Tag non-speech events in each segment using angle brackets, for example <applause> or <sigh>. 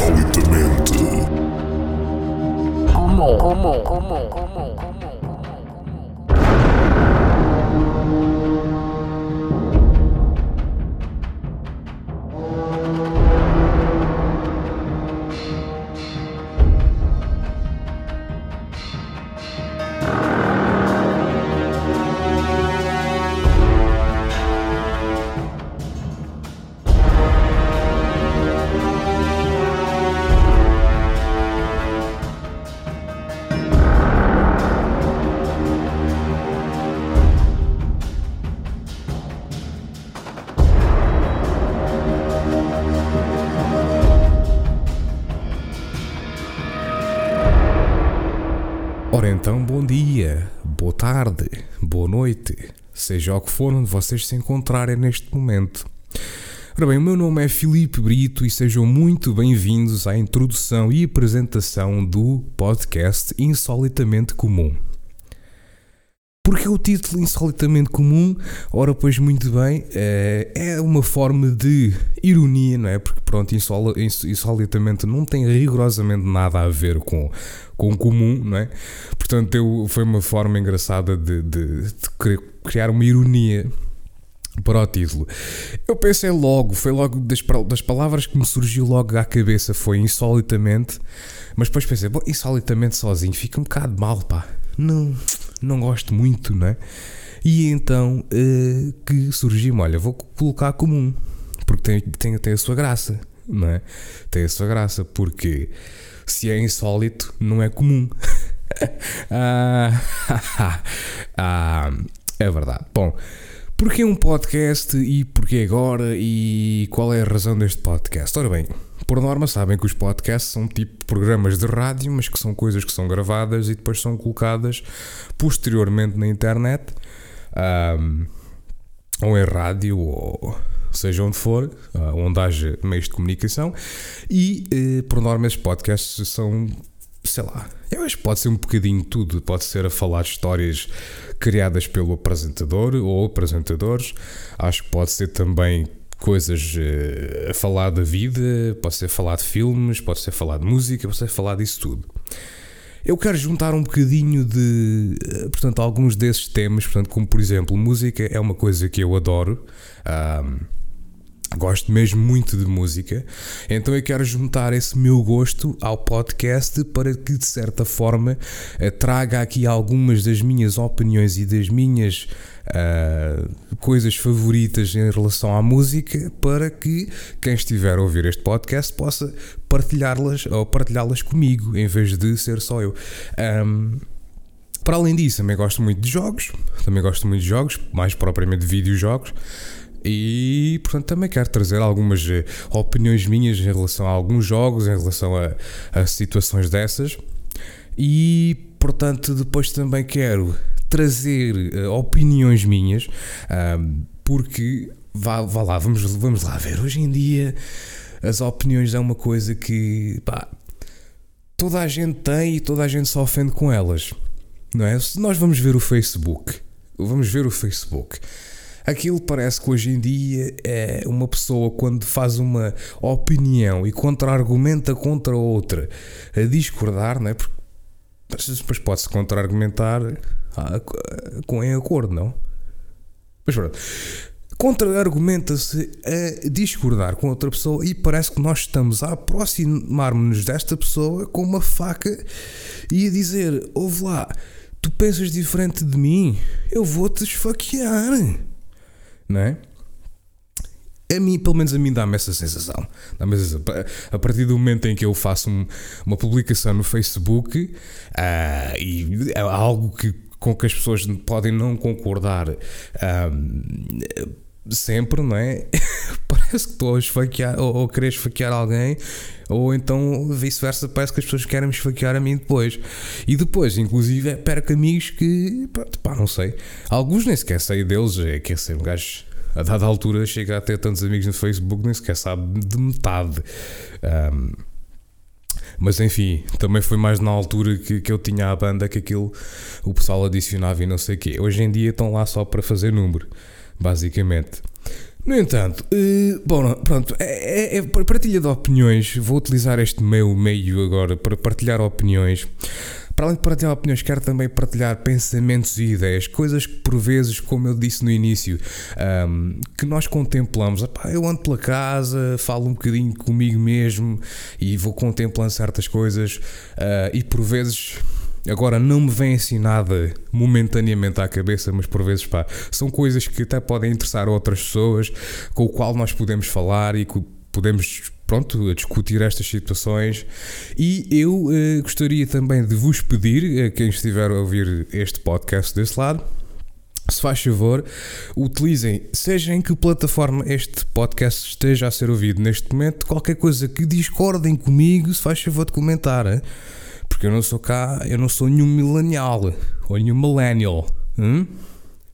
Insolitamente. Comum, comum, comum, comum, comum. Tarde, boa noite, seja o que for onde vocês se encontrarem neste momento. Ora bem, o meu nome é Filipe Brito e sejam muito bem-vindos à introdução e apresentação do podcast Insolitamente Comum. Porque o título Insolitamente Comum, ora pois muito bem, eh, é uma forma de ironia, não é? Porque pronto, insol- ins- insolitamente não tem rigorosamente nada a ver com, com comum, não é? Portanto, eu, foi uma forma engraçada de, de- de criar uma ironia para o título. Eu pensei logo, foi logo das, das palavras que me surgiu logo à cabeça, foi insolitamente, mas depois pensei, bom, insolitamente sozinho fica um bocado mal, pá. Não, não gosto muito, não é? E então eh, que surgiu-me, olha, vou colocar comum, porque tem, tem, tem a sua graça, não é? Tem a sua graça, porque se é insólito, não é comum. <laughs> ah, <laughs> ah, é verdade. Bom, Porquê um podcast e porquê agora e qual é a razão deste podcast? Ora bem, por norma sabem que os podcasts são tipo programas de rádio, mas que são coisas que são gravadas e depois são colocadas posteriormente na internet, ahm, ou em rádio, ou seja onde for, ah, onde haja meios de comunicação, e eh, por norma esses podcasts são sei lá, eu acho que pode ser um bocadinho tudo. Pode ser a falar histórias criadas pelo apresentador ou apresentadores. Acho que pode ser também coisas eh, a falar da vida, pode ser falar de filmes, pode ser falar de música, pode ser falar disso tudo. Eu quero juntar um bocadinho de, eh, portanto, alguns desses temas, portanto, como por exemplo, música é uma coisa que eu adoro. Ahm, Gosto mesmo muito de música, então eu quero juntar esse meu gosto ao podcast para que, de certa forma, eh, traga aqui algumas das minhas opiniões e das minhas ah, coisas favoritas em relação à música, para que quem estiver a ouvir este podcast possa partilhá-las ou partilhá-las comigo, em vez de ser só eu. Ahm, para além disso, também gosto muito de jogos, também gosto muito de jogos, mais propriamente de videojogos. E portanto também quero trazer algumas eh, opiniões minhas em relação a alguns jogos, em relação a, a situações dessas. E portanto depois também quero trazer eh, opiniões minhas, porque vá, vá lá, vamos, vamos lá ver. Hoje em dia as opiniões é uma coisa que pá, toda a gente tem e toda a gente se ofende com elas. Não é? Se nós vamos ver o Facebook, vamos ver o Facebook. Aquilo parece que hoje em dia é uma pessoa quando faz uma opinião e contra-argumenta contra outra a discordar, não é? Porque depois pode-se contra-argumentar ah, com em acordo, não? Mas pronto. Contra-argumenta-se a discordar com outra pessoa e parece que nós estamos a aproximar-nos desta pessoa com uma faca e a dizer: Ouve lá, tu pensas diferente de mim, eu vou-te esfaquear. Não é? A mim, pelo menos a mim, dá-me essa sensação. Dá-me essa sensação. A partir do momento em que eu faço um- uma publicação no Facebook ah, e é algo que, com que as pessoas podem não concordar ah, sempre, não é? <laughs> parece que estou a esfaquear ou, ou querer esfaquear alguém, ou então vice-versa, parece que as pessoas querem me esfaquear a mim depois. E depois, inclusive, perco amigos que, pá, pá, não sei. Alguns nem sequer sei deles, é que ser um gajo. A dada altura chega a ter tantos amigos no Facebook, nem sequer sabe de metade. Ahm, mas enfim, também foi mais na altura que, que eu tinha a banda que aquilo o pessoal adicionava e não sei o quê. Hoje em dia estão lá só para fazer número, basicamente. No entanto, uh, bom, pronto, é, é, é partilha de opiniões. Vou utilizar este meu meio agora para partilhar opiniões. Para além de partilhar opiniões, quero também partilhar pensamentos e ideias, coisas que por vezes, como eu disse no início, um, que nós contemplamos. Epá, eu ando pela casa, falo um bocadinho comigo mesmo e vou contemplando certas coisas uh, e por vezes Agora não me vem assim nada momentaneamente à cabeça, mas por vezes pá, são coisas que até podem interessar outras pessoas, com o qual nós podemos falar e que podemos pronto, discutir estas situações. E eu uh, gostaria também de vos pedir, a quem estiver a ouvir este podcast desse lado, se faz favor, utilizem, seja em que plataforma este podcast esteja a ser ouvido neste momento, qualquer coisa que discordem comigo, se faz favor de comentar, hein? Porque eu não sou cá, eu não sou nenhum millennial ou nenhum millennial. Hein?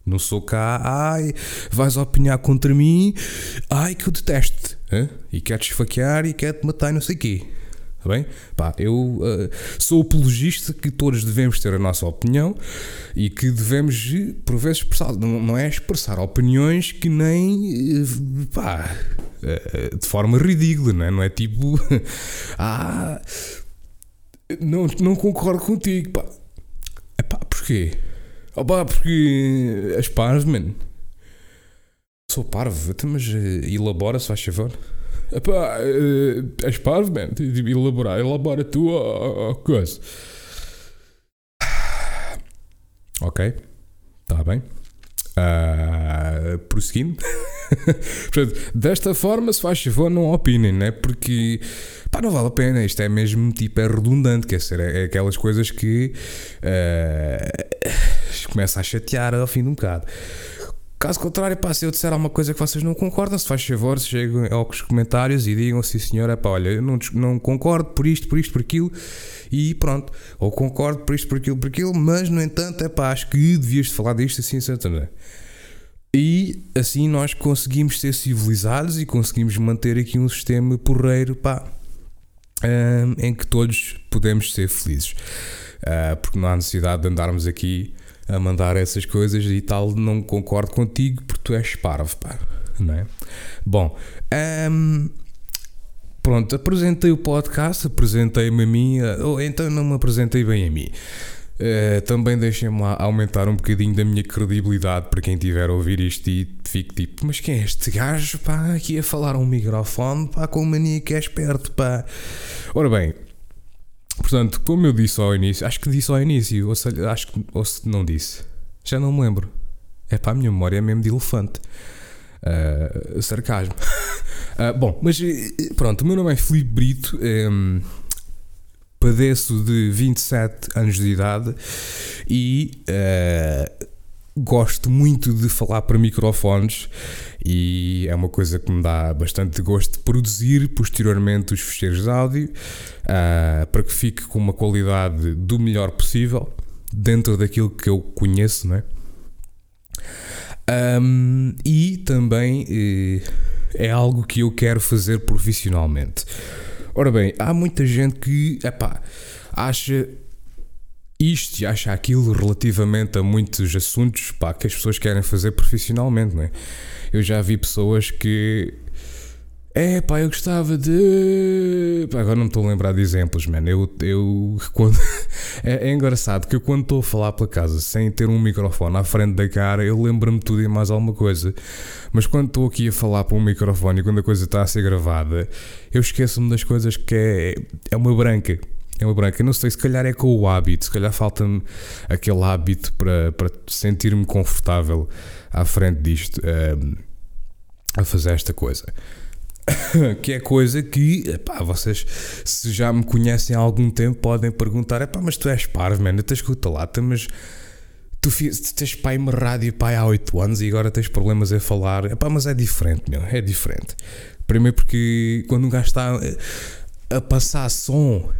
Não sou cá, ai, vais opinar contra mim, ai que eu detesto, hein? e quero-te esfaquear e quero-te matar e não sei o quê. Tá bem? Pá, eu uh, sou apologista que todos devemos ter a nossa opinião e que devemos, por vezes, expressar. Não, não é expressar opiniões que nem. Uh, pá, uh, de forma ridícula, não é? Não é tipo. <laughs> ah. Não, não concordo contigo, pá. Epá, porquê? Opa, porque as parvas, mano. Sou parvo, mas uh, elabora, se faz favor. Epá, uh, és parvo, man. Elaborar, elabora tu a coisa. Ok, está bem. Uh, prosseguindo. <laughs> <laughs> Portanto, desta forma, se faz favor, não opinem, né? Porque pá, não vale a pena. Isto é mesmo tipo, é redundante, quer dizer, é, é aquelas coisas que uh, <sighs> começa a chatear ao fim de um bocado. Caso contrário, pá, se eu disser alguma coisa que vocês não concordam, se faz favor, cheguem aos comentários e digam sim senhor, é pá, olha, eu não, não concordo por isto, por isto, por aquilo e pronto. Ou concordo por isto, por aquilo, por aquilo, mas no entanto, é pá, acho que devias falar disto assim, assim, assim. E assim nós conseguimos ser civilizados e conseguimos manter aqui um sistema porreiro, pá, um, em que todos podemos ser felizes. Uh, porque não há necessidade de andarmos aqui a mandar essas coisas e tal. Não concordo contigo porque tu és parvo, pá. Não é? Bom, um, pronto, apresentei o podcast, apresentei-me a mim, ou então não me apresentei bem a mim. Uh, também deixem-me lá aumentar um bocadinho da minha credibilidade para quem tiver a ouvir isto e fique tipo, mas quem é este gajo, pá, aqui a falar um microfone, pá, com mania que é esperto, pá. Ora bem, portanto, como eu disse ao início, acho que disse ao início, ou seja, acho que, ou se não disse, já não me lembro. É pá, a minha memória é mesmo de elefante. Uh, sarcasmo. uh, <laughs> bom, mas pronto, o meu nome é Filipe Brito. Um, padeço de 27 anos de idade e uh, gosto muito de falar para microfones e é uma coisa que me dá bastante gosto de produzir posteriormente os fecheiros de áudio uh, para que fique com uma qualidade do melhor possível dentro daquilo que eu conheço, não é? Um, e também uh, é algo que eu quero fazer profissionalmente. Ora bem, há muita gente que, epá, acha isto e acha aquilo relativamente a muitos assuntos pá, que as pessoas querem fazer profissionalmente, não é? Eu já vi pessoas que é pá, eu gostava de. Pá, agora não me estou a lembrar de exemplos, man. Eu. eu <laughs> quando... é, é, engraçado que eu, quando estou a falar pela casa sem ter um microfone à frente da cara, eu lembro-me tudo e mais alguma coisa. Mas quando estou aqui a falar para um microfone e quando a coisa está a ser gravada, eu esqueço-me das coisas que é. É uma branca. É uma branca. não sei, se calhar é com o hábito, se calhar falta-me aquele hábito para, para sentir-me confortável à frente disto, uh, a fazer esta coisa. <coughs> que é coisa que, epá, vocês, se já me conhecem há algum tempo, podem perguntar: epá, mas tu és parvo, mano, tu escuta lá, mas tu, tu tens pai uma rádio pai há 8 anos e agora tens problemas a falar. Epá, mas é diferente, meu, é diferente. Primeiro porque quando um gajo está a passar som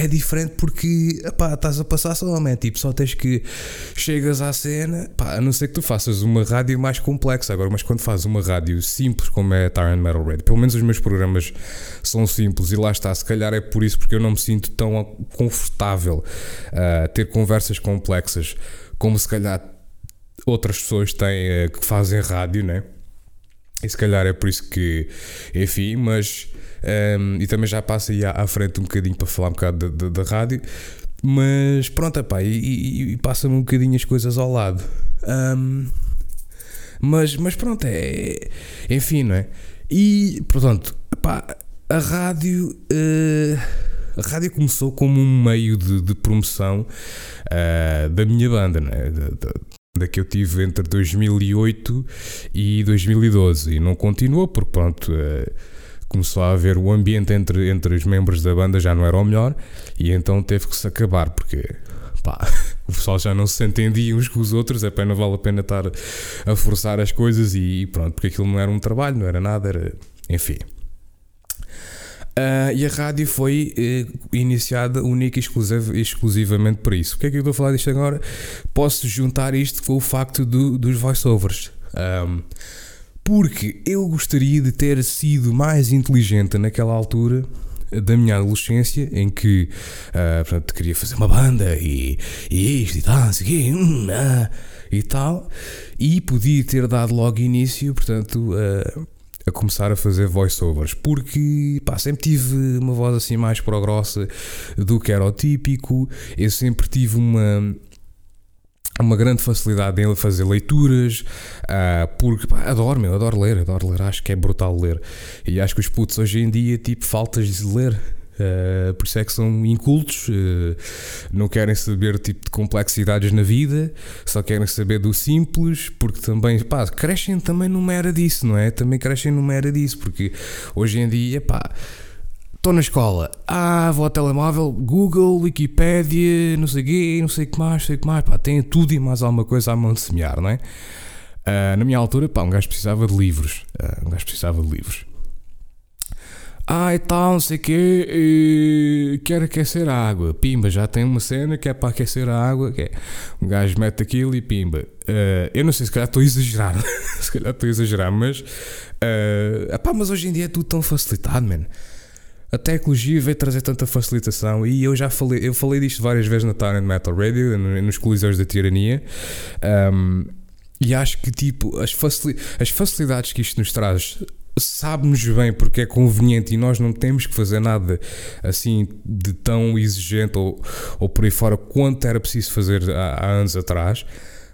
é diferente porque pá, estás a passar só, man. tipo, só tens que chegas à cena, a não ser que tu faças uma rádio mais complexa agora, mas quando fazes uma rádio simples como é a Tyrant Metal Radio, pelo menos os meus programas são simples e lá está, se calhar é por isso porque eu não me sinto tão confortável a uh, ter conversas complexas como se calhar outras pessoas têm uh, que fazem rádio, né? E se calhar é por isso que, enfim, mas. Um, e também já passa aí à, à, frente um bocadinho para falar um bocado da rádio. Mas pronto, epá, e, e, e passa-me um bocadinho as coisas ao lado. Um, mas, mas pronto, é. Enfim, não é? E, portanto, epá, a rádio. Uh, a rádio começou como um meio de, de promoção uh, da minha banda, é? Da, da, que eu tive entre 2008 e 2012 e não continuou porque pronto uh, começou a haver o ambiente entre, entre os membros da banda já não era o melhor e então teve que se acabar porque pá, <laughs> o pessoal já não se entendia uns com os outros, é pena, não vale a pena estar a forçar as coisas e pronto, porque aquilo não era um trabalho, não era nada, era enfim. Uh, e a rádio foi uh, iniciada única e exclusiv exclusivamente para isso. O que é que eu estou a falar disto agora? Posso juntar isto com o facto do, dos voiceovers. Um, porque eu gostaria de ter sido mais inteligente naquela altura da minha adolescência em que uh, portanto, queria fazer uma banda e, e isto e tal, hum, ah, e tal, e podia ter dado logo início, portanto, uh, a começar a fazer voiceovers, porque pá, sempre tive uma voz assim mais pro grossa do que era o típico, eu sempre tive uma uma grande facilidade em fazer leituras, uh, porque pá, adoro, meu, adoro ler, adoro ler, acho que é brutal ler. E acho que os putos hoje em dia, tipo, faltas de ler. Uh, por isso é que são incultos, uh, não querem saber tipo de complexidades na vida, só querem saber do simples, porque também, pá, crescem também numa era disso, não é? Também crescem numa era disso, porque hoje em dia, pá. Estou na escola, ah, vou ao telemóvel, Google, Wikipedia, não sei o quê, não sei o que mais, sei o que mais, pá, tem tudo e mais alguma coisa à mão de semear, não é? Uh, na minha altura, pá, um gajo precisava de livros, uh, um gajo precisava de livros e tal, não sei o quê, e quero aquecer a água. Pimba, já tem uma cena que é para aquecer a água, que é um gajo mete aquilo e pimba. Uh, eu não sei, se calhar estou a exagerar, <laughs> se calhar estou a exagerar, mas, uh, epá, mas hoje em dia é tudo tão facilitado, man. A tecnologia veio trazer tanta facilitação e eu já falei, eu falei disto várias vezes na Talent Metal Radio, nos Coliseus da Tirania. Um, e acho que tipo as, as facilidades que isto nos traz sabe-nos bem porque é conveniente e nós não temos que fazer nada assim de tão exigente ou, ou por aí fora quanto era preciso fazer há, há anos atrás.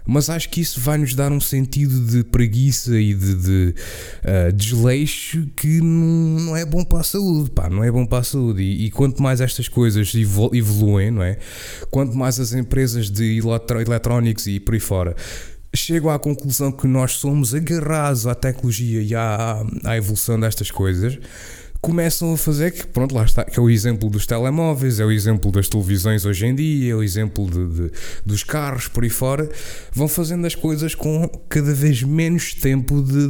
Mas acho que isso vai nos dar um sentido de preguiça e de, de uh, desleixo que não, não, é bom para a saúde, pá, não é bom para a saúde. E, e quanto mais estas coisas evoluem, não é? Quanto mais as empresas de eletrónicos e por aí fora chego à conclusão que nós somos agarrados à tecnologia e à, à evolução destas coisas, começam a fazer que, pronto, lá está, que é o exemplo dos telemóveis, é o exemplo das televisões hoje em dia, é o exemplo de, de, dos carros por aí fora, vão fazendo as coisas com cada vez menos tempo de,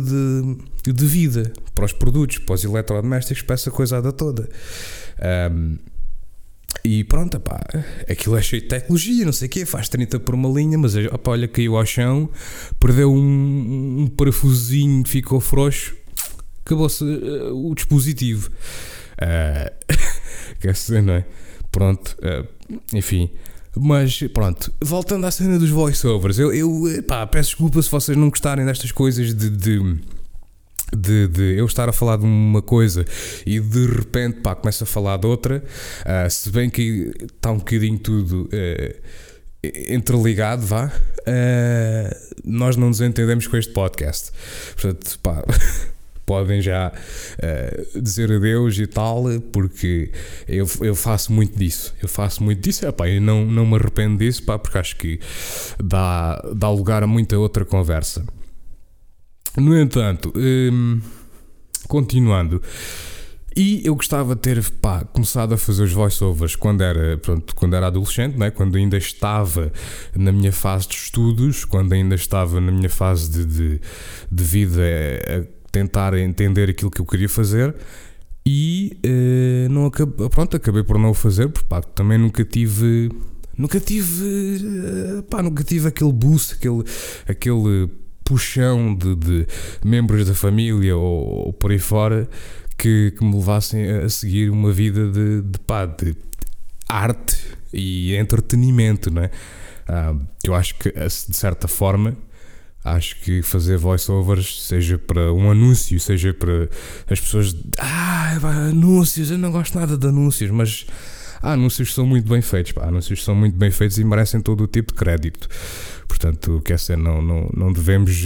de, de vida para os produtos, para os eletrodomésticos, para essa coisada toda. Um, e pronto, pá, aquilo é cheio de tecnologia, não sei o quê, faz 30 por uma linha, mas opa, olha, caiu ao chão, perdeu um, um parafusinho que ficou frouxo, acabou-se uh, o dispositivo. Uh, quer dizer, não é? Pronto, uh, enfim. Mas pronto, voltando à cena dos voiceovers, eu, eu pá, peço desculpa se vocês não gostarem destas coisas de, de de, de, eu estar a falar de uma coisa e de repente pá, começo a falar de outra, uh, se bem que está um bocadinho tudo uh, entreligado, vá, uh, nós não nos entendemos com este podcast. Portanto, pá, <laughs> podem já dizer adeus e tal, porque eu, eu faço muito disso. Eu faço muito disso, é, pá, eu não, não me arrependo disso, pá, porque acho que dá, dá lugar a muita outra conversa. No entanto, hum, continuando. E eu gostava de ter pá, começado a fazer os voiceovers quando era, pronto, quando era adolescente, né? quando ainda estava na minha fase de estudos, quando ainda estava na minha fase de, de, de vida a tentar entender aquilo que eu queria fazer. E eh, não acabei, pronto, acabei por não o fazer, porque pá, também nunca tive. Nunca tive. Eh, pá, nunca tive aquele boost, aquele. aquele puxão de, de membros da família ou, ou, por aí fora que, que me levassem a seguir uma vida de, de, pá, de arte e entretenimento, não é? Uh, eu acho que de certa forma Acho que fazer voiceovers, seja para um anúncio, seja para as pessoas. Ah, anúncios, eu não gosto nada de anúncios, mas há anúncios que são muito bem feitos. Pá, anúncios que são muito bem feitos e merecem todo o tipo de crédito. Portanto, quer dizer, não, não, não devemos,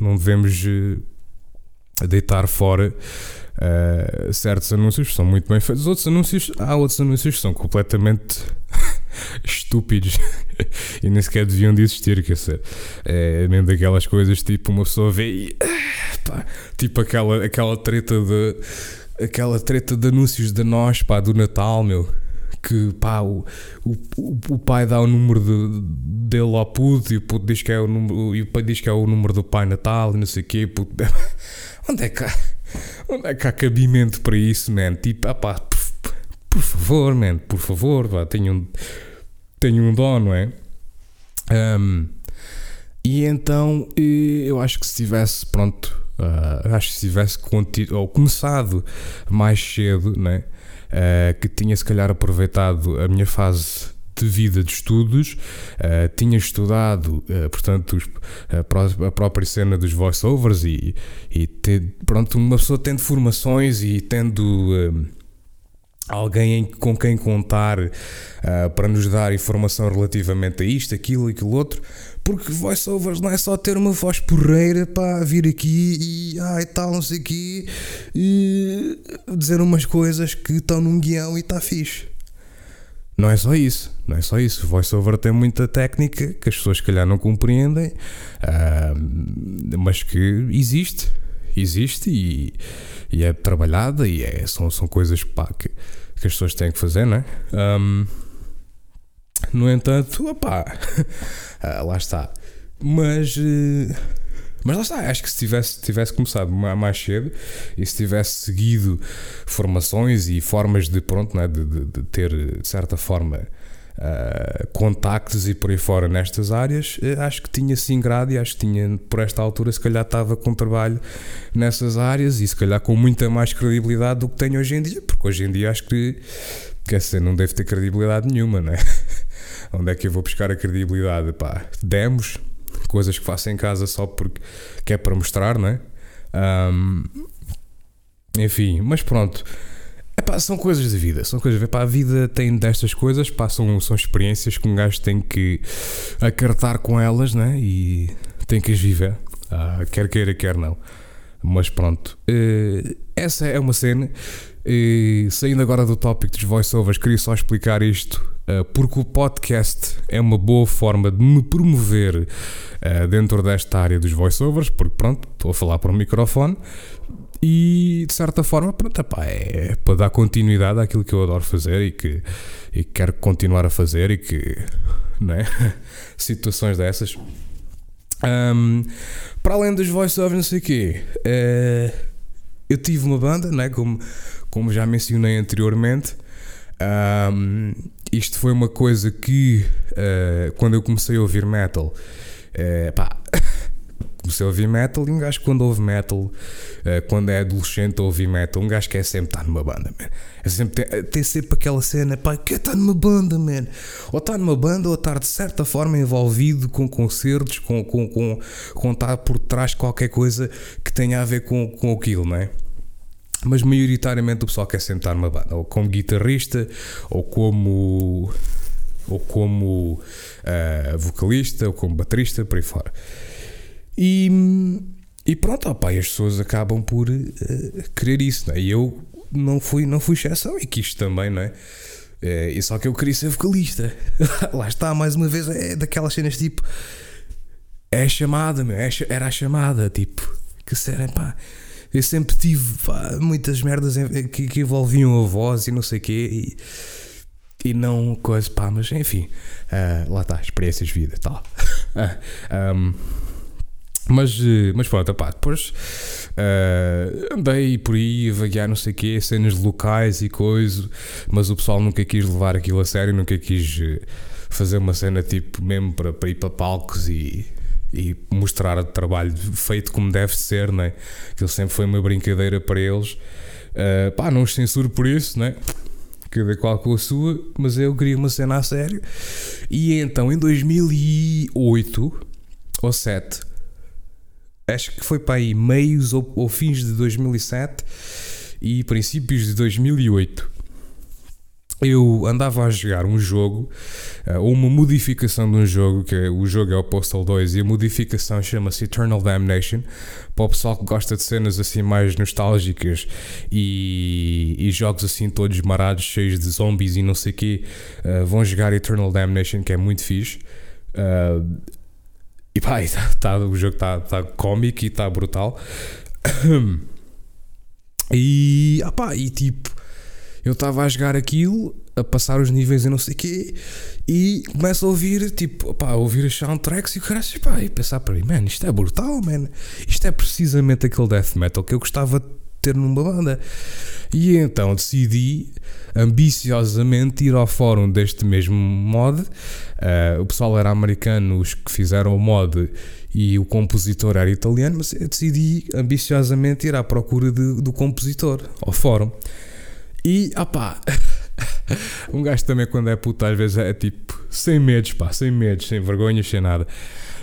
não devemos deitar fora uh, certos anúncios que são muito bem feitos. Outros anúncios, há outros anúncios que são completamente <laughs> estúpidos <laughs> e nem sequer deviam de existir, quer dizer, é mesmo daquelas coisas tipo uma pessoa vê e pá, tipo aquela, aquela treta de aquela treta de anúncios de nós, pá, do Natal, meu que pá, o, o, o pai dá o número de, dele ao puto e o puto diz que é o número, e o pai diz que é o número do pai Natal e não sei o quê, puto, <laughs> onde é que há, onde é que há cabimento para isso, man? Tipo, ah pá, por, por favor, man, por favor, pá, tenho um, tenho um dó, não é? Um, e então eu acho que se tivesse, pronto, uh, acho que se tivesse ou começado mais cedo, né? Uh, que tinha se calhar aproveitado a minha fase de vida de estudos, uh, tinha estudado, uh, portanto, os, a, a, própria cena dos voiceovers e, e pronto, uma pessoa tendo formações e tendo uh, alguém com quem contar para nos dar informação relativamente a isto, aquilo, aquilo outro, porque voiceovers não é só ter uma voz porreira para vir aqui e ai tal, não sei aqui e dizer umas coisas que estão num guião e está fixe. Não é só isso, não é só isso. Voiceover tem muita técnica que as pessoas, se calhar, não compreendem, uh, mas que existe, existe e, e, é trabalhada e é, são, são coisas pá, que, que as pessoas têm que fazer, não é? Um, no entanto, opá, <laughs> ah, lá está. Mas, eh, mas lá está, acho que se tivesse, tivesse começado mais cedo e se tivesse seguido formações e formas de, pronto, né, de, de, de ter, de certa forma, Uh, contactos e por aí fora nestas áreas, uh, acho que tinha sim grado e acho que tinha, por esta altura, se calhar estava com trabalho nessas áreas e se calhar com muita mais credibilidade do que tenho hoje em dia, porque hoje em dia acho que, quer dizer, não deve ter credibilidade nenhuma, né? <laughs> Onde é que eu vou buscar a credibilidade? Pá, demos, coisas que faço em casa só porque que é para mostrar, não é? Um, enfim, mas pronto. Epá, são coisas da vida, são coisas. Epá, a vida tem destas coisas, pá, são, são experiências que um gajo tem que acartar com elas, né? E tem que as viver, ah, quer queira, quer não. Mas pronto, uh, essa é uma cena. Uh, saindo agora do tópico dos voiceovers, queria só explicar isto eh, porque o podcast é uma boa forma de me promover uh, dentro desta área dos voiceovers, porque pronto, estou a falar para o microfone e de certa forma, pronto, epá, é para dar continuidade àquilo que eu adoro fazer e que, e que quero continuar a fazer e que, né? <laughs> Situações dessas. Um, para além dos voiceovers, não sei o quê, uh, eu tive uma banda, né? Como, como já mencionei anteriormente. Um, isto foi uma coisa que uh, quando eu comecei a ouvir metal, uh, pá, <laughs> comecei a ouvir metal e um gajo quando ouve metal, uh, quando é adolescente a ouvir metal, um gajo quer sempre estar numa banda, man. É sempre, tem, tem sempre aquela cena, pá, quer estar numa banda, man. Ou estar numa banda ou estar de certa forma envolvido com concertos, com, com, com, com estar por trás de qualquer coisa que tenha a ver com, com aquilo, não é? Mas maioritariamente o pessoal quer sentar numa banda, ou como guitarrista, ou como ou como uh, vocalista, ou como baterista, por aí fora. E, e pronto, opa, as pessoas acabam por uh, querer isso, não é? E eu não fui, não fui exceção e quis também, não é? Uh, e só que eu queria ser vocalista. <laughs> Lá está, mais uma vez, é daquelas cenas tipo. É a chamada, meu, é, era a chamada, tipo, que serem, pá eu sempre tive pá, muitas merdas que, que, envolviam a voz e não sei o quê. E, e não coisa, pá, mas enfim, uh, lá está, experiências de vida tal. <laughs> um, mas, mas pronto, pá, depois uh, andei por aí a vaguear não sei o quê, cenas locais e coisa, mas o pessoal nunca quis levar aquilo a sério, nunca quis fazer uma cena tipo mesmo para, para ir para palcos e e mostrar o trabalho feito como deve ser, né? Aquilo sempre foi uma brincadeira para eles. Uh, pá, não os censuro por isso, né? Cada qual com a sua, mas eu queria uma cena a sério. E então em 2008 ou 7, acho que foi para aí meios ou, ou fins de 2007 e princípios de 2008 eu andava a jogar um jogo, eh, ou uma modificação de um jogo, que é, o jogo é o Postal 2 e a modificação chama-se Eternal Damnation. Para o pessoal que gosta de cenas assim mais nostálgicas e, e jogos assim todos marados, cheios de zombies e não sei o quê, uh, vão jogar Eternal Damnation, que é muito fixe. Uh, e pá, <laughs> tá, tá, o jogo está tá cómico e está brutal. <coughs> e, opá, e tipo eu estava a jogar aquilo, a passar os níveis e não sei o quê, e começo a ouvir, tipo, pá, a ouvir as soundtracks e o cara, pá, e pensar para mim, man, isto é brutal, man. Isto é precisamente aquele death metal que eu gostava de ter numa banda. E então decidi ambiciosamente ir ao fórum deste mesmo mod. Uh, o pessoal era americano, os que fizeram o mod e o compositor era italiano, mas eu decidi ambiciosamente ir à procura de, do compositor, ao fórum. E, opá, <laughs> um gajo também quando é puto às vezes é tipo, sem medos, pá, sem medos, sem vergonhas, sem nada.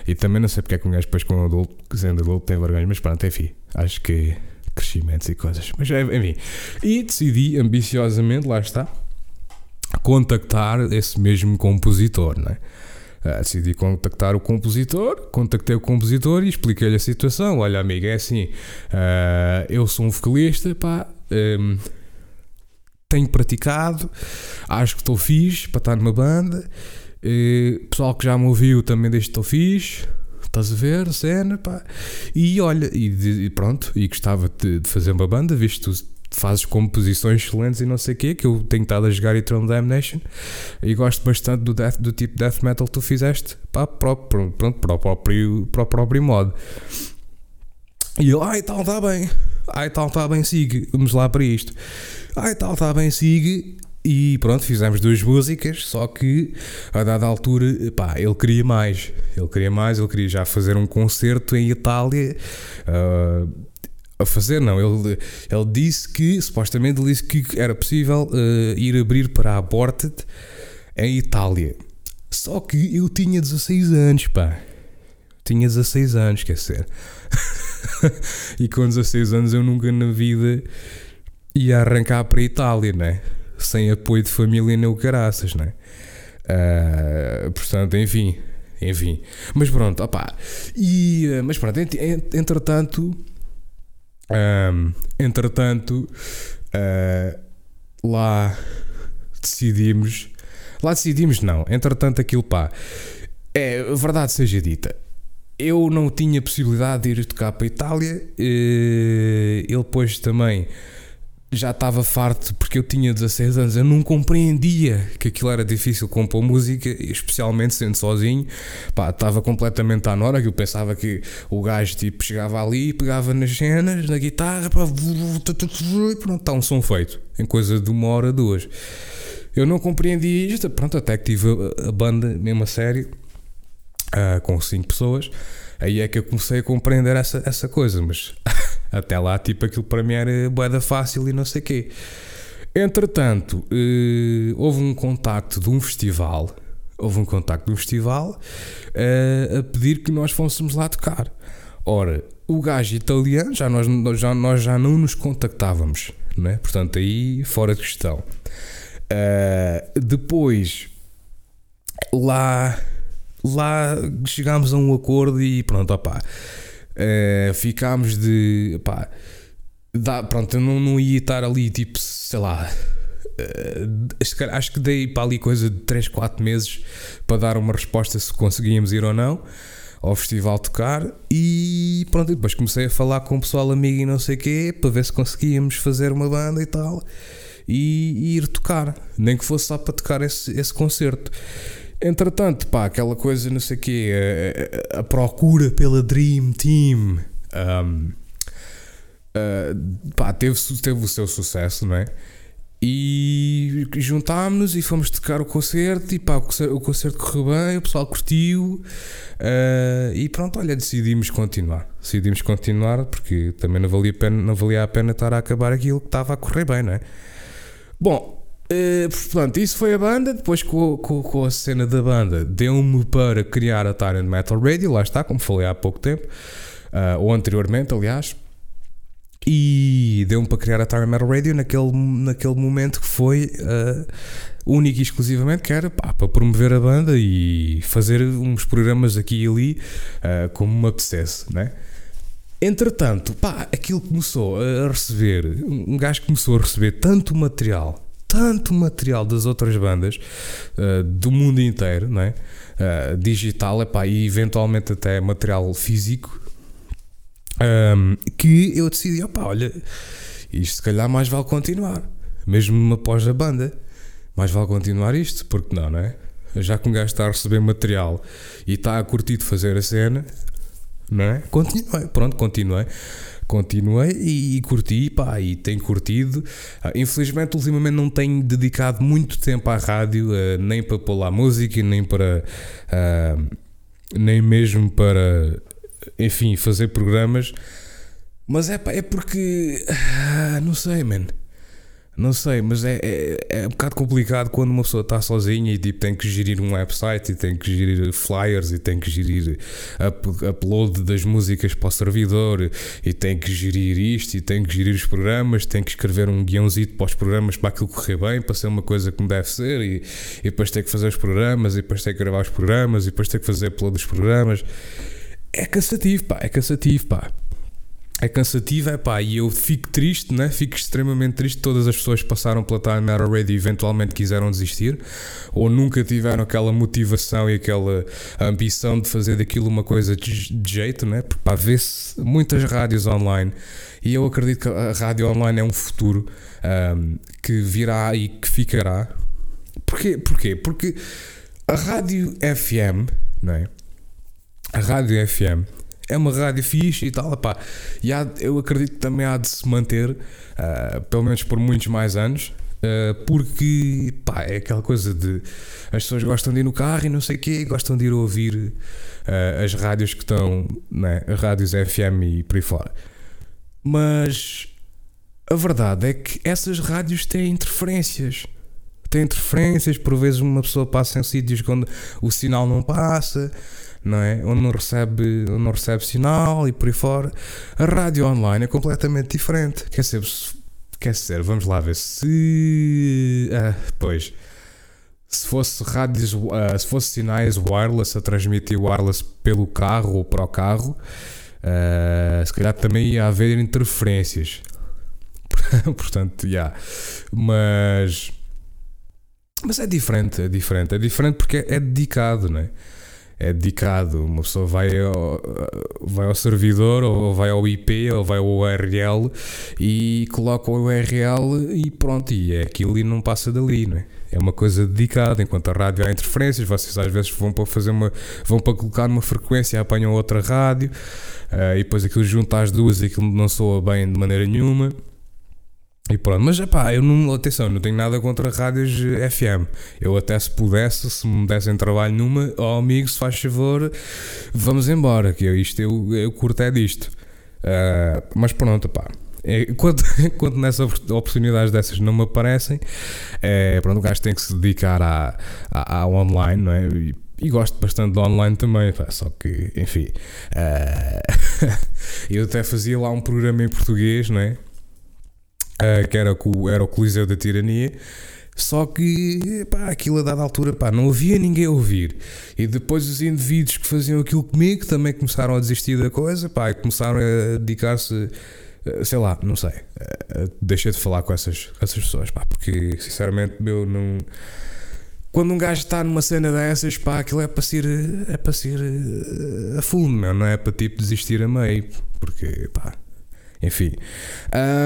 E também não sei porque é que um gajo depois com um adulto, sendo adulto, tem vergonhas, mas pronto, enfim, acho que crescimentos e coisas. Mas enfim, e decidi ambiciosamente, lá está, contactar esse mesmo compositor, né? Uh, decidi contactar o compositor, contactei o compositor e expliquei-lhe a situação. Olha, amigo, é assim, uh, eu sou um vocalista, pá, um, tenho praticado, acho que estou fixe para estar numa banda. E, pessoal que já me ouviu também que estou fixe. Estás a ver, cena, pá. E olha, e, e pronto, e gostava de, de, fazer uma banda, visto tu fazes composições excelentes e não sei o quê, que eu tenho estado a jogar Eternal Damnation e gosto bastante do, death, do tipo death metal que tu fizeste pá, próprio, pronto, para, o próprio, próprio modo. E ele, ai tal, está bem, ai tal, está bem, siga, vamos lá para isto. Ai tal, está bem, siga. E pronto, fizemos duas músicas, só que a dada altura, pá, ele queria mais. Ele queria mais, ele queria já fazer um concerto em Itália. Uh, a fazer, não. Ele, ele disse que, supostamente, ele disse que era possível uh, ir abrir para a Aborted em Itália. Só que eu tinha 16 anos, pá. Tinha 16 anos, quer dizer. <laughs> e com 16 anos eu nunca na vida ia arrancar para a Itália, né? Sem apoio de família nem o caraças, né? Uh, portanto, enfim, enfim. Mas pronto, opá. E, uh, mas pronto, entretanto, um, entretanto, uh, lá decidimos, lá decidimos não, entretanto aquilo pá, é verdade seja dita, eu não tinha possibilidade de ir tocar para a Itália, ele depois também já estava farto porque eu tinha 16 anos, eu não compreendia que aquilo era difícil compor música, especialmente sendo sozinho. Pá, estava completamente à nora, que eu pensava que o gajo tipo chegava ali, pegava nas cenas, na guitarra, pá, pronto, está um som feito, em coisa de uma hora, duas. Eu não compreendia isto, pronto, até que tive a, a banda mesmo a sério, uh, com cinco pessoas, aí é que eu comecei a compreender essa, essa coisa, mas <laughs> até lá, tipo, aquilo para mim era boeda fácil e não sei quê. Entretanto, uh, houve um contacto de um festival, houve um contacto de um festival uh, a pedir que nós fôssemos lá tocar. Ora, o gajo italiano, já nós, já, nós já não nos contactávamos, né? portanto, aí fora de questão. Uh, depois, lá, lá chegámos a um acordo e pronto, opá. Uh, ficámos de. Pá, dá, pronto, eu não, não ia estar ali tipo, sei lá. Uh, acho que dei para ali coisa de 3, 4 meses para dar uma resposta se conseguíamos ir ou não ao festival tocar e pronto, depois comecei a falar com o pessoal amigo e não sei o quê para ver se conseguíamos fazer uma banda e tal e, e ir tocar, nem que fosse só para tocar esse, esse concerto. Entretanto, pá, aquela coisa, não sei o quê, a, a, a, procura pela Dream Team, um, uh, pá, teve, teve o seu sucesso, não é? E juntámos-nos e fomos tocar o concerto e pá, o concerto, o concerto correu bem, o pessoal curtiu uh, e pronto, olha, decidimos continuar. Decidimos continuar porque também não valia, pena, não valia a pena estar a acabar aquilo que estava a correr bem, não é? Bom, Uh, portanto, isso foi a banda. Depois, com, com, com a cena da banda, deu-me para criar a Tyrant Metal Radio. Lá está, como falei há pouco tempo. uh, ou anteriormente, aliás. E deu-me para criar a Time Metal Radio naquele, naquele momento que foi uh, único e exclusivamente que era pá, para promover a banda e fazer uns programas aqui e ali uh, como me apetecesse, né? Entretanto, pá, aquilo começou a receber, um gajo começou a receber tanto material, tanto material das outras bandas uh, do mundo inteiro, não é? Uh, digital, epá, e eventualmente até material físico, um, que eu decidi, opá, olha, isto se calhar mais vale continuar, mesmo após a banda, mais vale continuar isto, porque não, não é? Já que um gajo está a receber material e está a curtir de fazer a cena, não é? Continuei, pronto, continuei. Continuei e, e curti, pá, e tenho curtido. Uh, infelizmente, ultimamente não tenho dedicado muito tempo à rádio, uh, nem para pôr lá música, nem para. Uh, nem mesmo para enfim, fazer programas. Mas é pá, é porque. Ah, não sei, man. Não sei, mas é, é, é um bocado complicado quando uma pessoa está sozinha e tipo, tem que gerir um website e tem que gerir flyers e tem que gerir up, upload das músicas para o servidor e tem que gerir isto e tem que gerir os programas, tem que escrever um guiãozito para os programas para aquilo correr bem, para ser uma coisa como deve ser e, e depois tem que fazer os programas e depois tem que gravar os programas e depois tem que fazer upload dos programas é cansativo, pá, é cansativo, pá. É cansativo, é pá, e eu fico triste, né? Fico extremamente triste. Todas as pessoas que passaram pela Time Out Radio e eventualmente quiseram desistir, ou nunca tiveram aquela motivação e aquela ambição de fazer daquilo uma coisa de, jeito, né? Porque pá, vê-se muitas rádios online e eu acredito que a rádio online é um futuro um, que virá e que ficará. Porquê? Porquê? Porque a rádio FM, não é? a rádio FM é uma rádio fixe e tal, pá. E há, eu acredito que também há de se manter, uh, pelo menos por muitos mais anos, uh, porque, pá, é aquela coisa de as pessoas gostam de ir no carro e não sei o quê, gostam de ir ouvir uh, as rádios que estão, né, as rádios FM e por aí fora. Mas a verdade é que essas rádios têm interferências. Têm interferências, por vezes uma pessoa passa em sítios quando o sinal não passa não é? Onde não recebe, onde não recebe sinal e por aí fora. A rádio online é completamente diferente. Quer ser, quer ser, vamos lá ver se. Ah, pois. Se fosse rádios, uh, se fosse sinais wireless a transmitir wireless pelo carro ou para o carro, uh, se calhar também ia haver interferências. <laughs> Portanto, já. Yeah. Mas. Mas é diferente, é diferente. É diferente porque é dedicado, não é? É dedicado. Uma pessoa vai ao, vai ao servidor, ou vai ao IP, ou vai ao URL e coloca o URL e pronto, e é aquilo e não passa dali, não é? É uma coisa dedicada, enquanto a rádio há interferências, vocês às vezes vão para fazer uma. vão para colocar numa frequência, apanham outra rádio, uh, e depois aquilo junta as duas e aquilo não soa bem de maneira nenhuma. E pronto, mas pá, eu não, atenção, não tenho nada contra rádios FM. Eu até se pudesse, se me dessem trabalho numa, ó oh, amigo, se faz favor, vamos embora, que eu, isto eu, eu curto é disto. Uh, mas pronto, pá. Enquanto, enquanto <laughs> nessas oportunidades dessas não me aparecem, é, pronto, o gajo tem que se dedicar à, à online, não é? E, e gosto bastante do online também, pá, só que, enfim, uh, <laughs> eu até fazia lá um programa em português, não é? Uh, que era, o, era o Coliseu da Tirania. Só que, pá, aquilo a dada altura, pá, não havia ninguém a ouvir. E depois os indivíduos que faziam aquilo comigo também começaram a desistir da coisa, pá, e começaram a dedicar-se, eh, sei lá, não sei. Eh, deixei de falar com essas, essas pessoas, pá, porque sinceramente, meu, não. Quando um gajo está numa cena dessas, pá, aquilo é para ser, é para ser a fundo, meu, não é para tipo desistir a meio, porque, pá, enfim.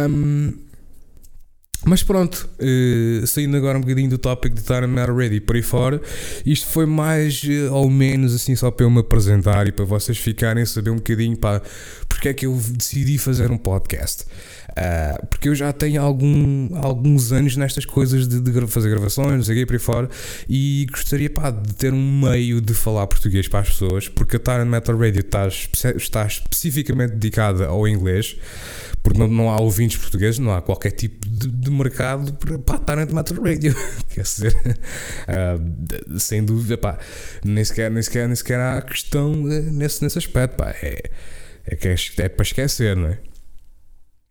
Um, mas pronto, uh, saindo agora um bocadinho do tópico de estar not ready por aí fora, isto foi mais uh, ou menos assim só para eu me apresentar e para vocês ficarem a saber um bocadinho para porque é que eu decidi fazer um podcast. Uh, porque eu já tenho algum, alguns anos nestas coisas de, de fazer gravações, não sei o quê, por aí fora, e gostaria pá, de ter um meio de falar português para as pessoas, porque a Tyrant Metal Radio está, está especificamente dedicada ao inglês porque não, não há ouvintes portugueses, não há qualquer tipo de, de mercado para, para estarem de Matter Radio. <laughs> Quer dizer, uh, sem dúvida, pá, nem sequer, nem, sequer, nem sequer há questão uh, nesse, nesse aspecto, pá. É, É, é, é para esquecer, não é?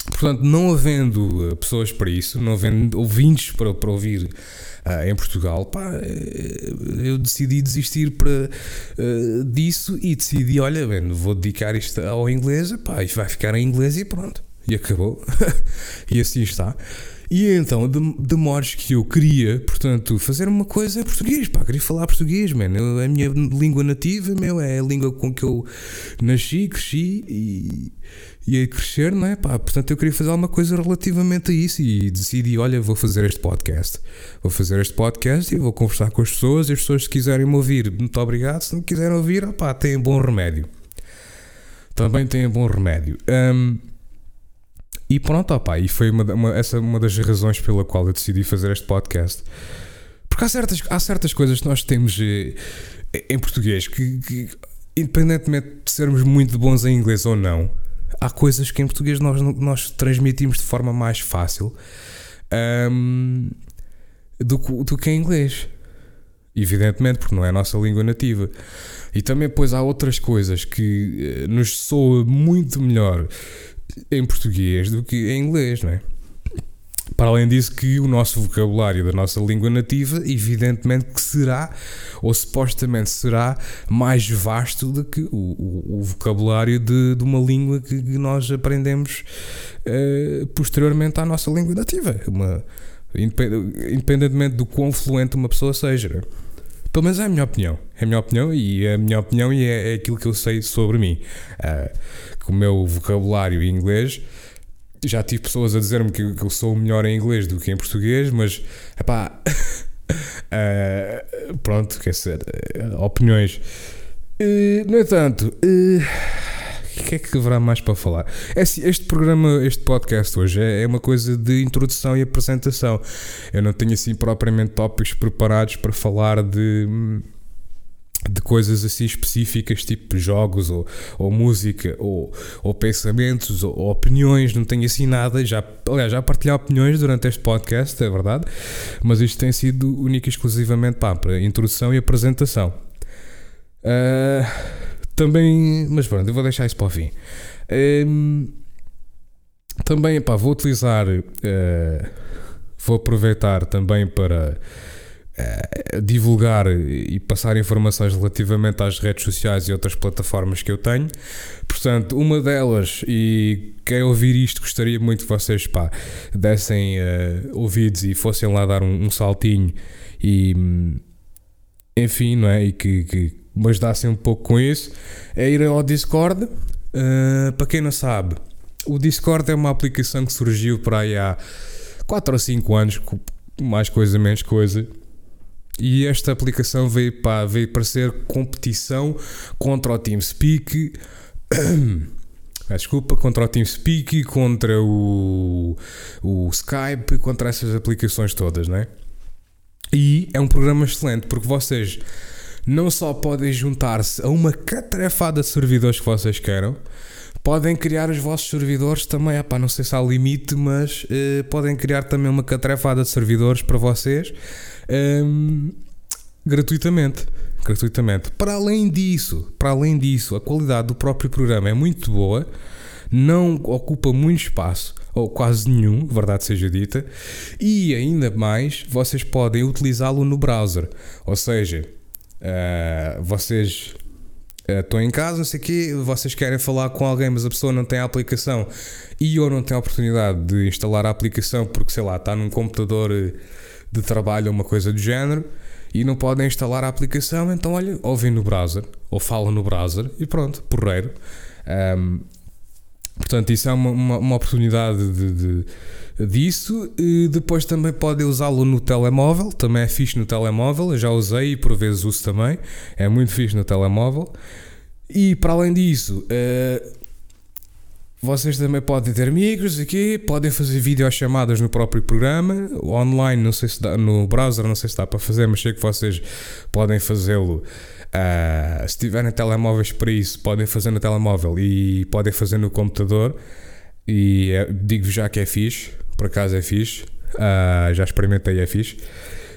Portanto, não havendo uh, pessoas para isso, não havendo ouvintes para, para ouvir uh, em Portugal, pá, eh, eu decidi desistir para, uh, disso e decidi: olha, bem, vou dedicar isto ao inglês, pá, isto vai ficar em inglês e pronto. E acabou. <laughs> e assim está. E então, de, de modos que eu queria, portanto, fazer uma coisa em português, pá, queria falar português, man. Eu, a minha língua nativa, meu, é a língua com que eu nasci, cresci e, e a crescer, não é? Pá, portanto, eu queria fazer alguma coisa relativamente a isso e decidi, olha, vou fazer este podcast. Vou fazer este podcast e vou conversar com as pessoas e as pessoas, se quiserem me ouvir, muito obrigado. Se não quiserem ouvir, pá, têm bom remédio. Também têm bom remédio. Um, e pronto, opa, e foi uma, uma, essa uma das razões pela qual eu decidi fazer este podcast. Porque há certas, há certas coisas que nós temos eh, em português que, que, independentemente de sermos muito bons em inglês ou não, há coisas que em português nós, nós transmitimos de forma mais fácil um, do, do que em inglês. Evidentemente, porque não é a nossa língua nativa. E também, pois, há outras coisas que eh, nos soa muito melhor em português do que em inglês, não é? Para além disso, que o nosso vocabulário da nossa língua nativa, evidentemente que será, ou supostamente será, mais vasto do que o, o, o vocabulário de, de, uma língua que, nós aprendemos uh, posteriormente à nossa língua nativa. Uma, independentemente do quão fluente uma pessoa seja. É? Pelo menos é a minha opinião. É a minha opinião e é a minha opinião e é, é aquilo que eu sei sobre mim. Uh, com o meu vocabulário em inglês, já tive pessoas a dizer-me que, que, eu sou melhor em inglês do que em português, mas epá, uh, <laughs> pronto, quer dizer, uh, opiniões. no entanto, o que é que haverá mais para falar? É assim, este programa, este podcast hoje é, é, uma coisa de introdução e apresentação. Eu não tenho assim propriamente tópicos preparados para falar de de coisas assim específicas, tipo jogos ou, ou música ou, ou pensamentos ou, ou, opiniões, não tenho assim nada. Já, aliás, já partilhei opiniões durante este podcast, é verdade, mas isto tem sido único e exclusivamente pá, para introdução e apresentação. Uh, também, mas pronto, eu vou deixar isso para o fim. Um, também, pá, vou utilizar, uh, vou aproveitar também para uh, divulgar e passar informações relativamente às redes sociais e outras plataformas que eu tenho. Portanto, uma delas, e quem ouvir isto gostaria muito que vocês, pá, dessem uh, ouvidos e fossem lá dar um, um saltinho e, enfim, não é? E que, que me ajudassem um pouco com isso, é ir ao Discord. Uh, para quem não sabe, o Discord é uma aplicação que surgiu por aí há 4 ou 5 anos, mais coisa, menos coisa. E esta aplicação veio, para veio para ser competição contra o TeamSpeak. <coughs> Desculpa, contra o TeamSpeak, contra o, o Skype, contra essas aplicações todas, né? E é um programa excelente porque vocês não só podem juntar-se a uma catrefada de servidores que vocês queiram, podem criar os vossos servidores também. Epá, não sei se há limite, mas uh, podem criar também uma catrefada de servidores para vocês um, ehm, gratuitamente. Gratuitamente. Para além disso, para além disso, a qualidade do próprio programa é muito boa, não ocupa muito espaço ou quase nenhum, verdade seja dita, e ainda mais vocês podem utilizá-lo no browser, ou seja, Uh, vocês estão em casa, não sei o quê, vocês querem falar com alguém, mas a pessoa não tem a aplicação e ou não tem a oportunidade de instalar a aplicação porque, sei lá, está num computador de trabalho ou uma coisa do género e não podem instalar a aplicação, então olha, ouvem no browser ou falam no browser e pronto, porreiro. Um, portanto, isso é uma, uma, uma oportunidade de, de disso. E depois também podem usá-lo no telemóvel, também é fixe no telemóvel. Eu já usei e por vezes uso também, é muito fixe no telemóvel. E para além disso, uh, vocês também podem ter amigos aqui, podem fazer videochamadas no próprio programa, online, não sei se dá, no browser, não sei se dá para fazer, mas sei que vocês podem fazê-lo. Uh, se tiverem telemóveis para isso, podem fazer no telemóvel e podem fazer no computador. E é, digo já que é fixe por acaso é fixe. Uh, já experimentei, é fixe.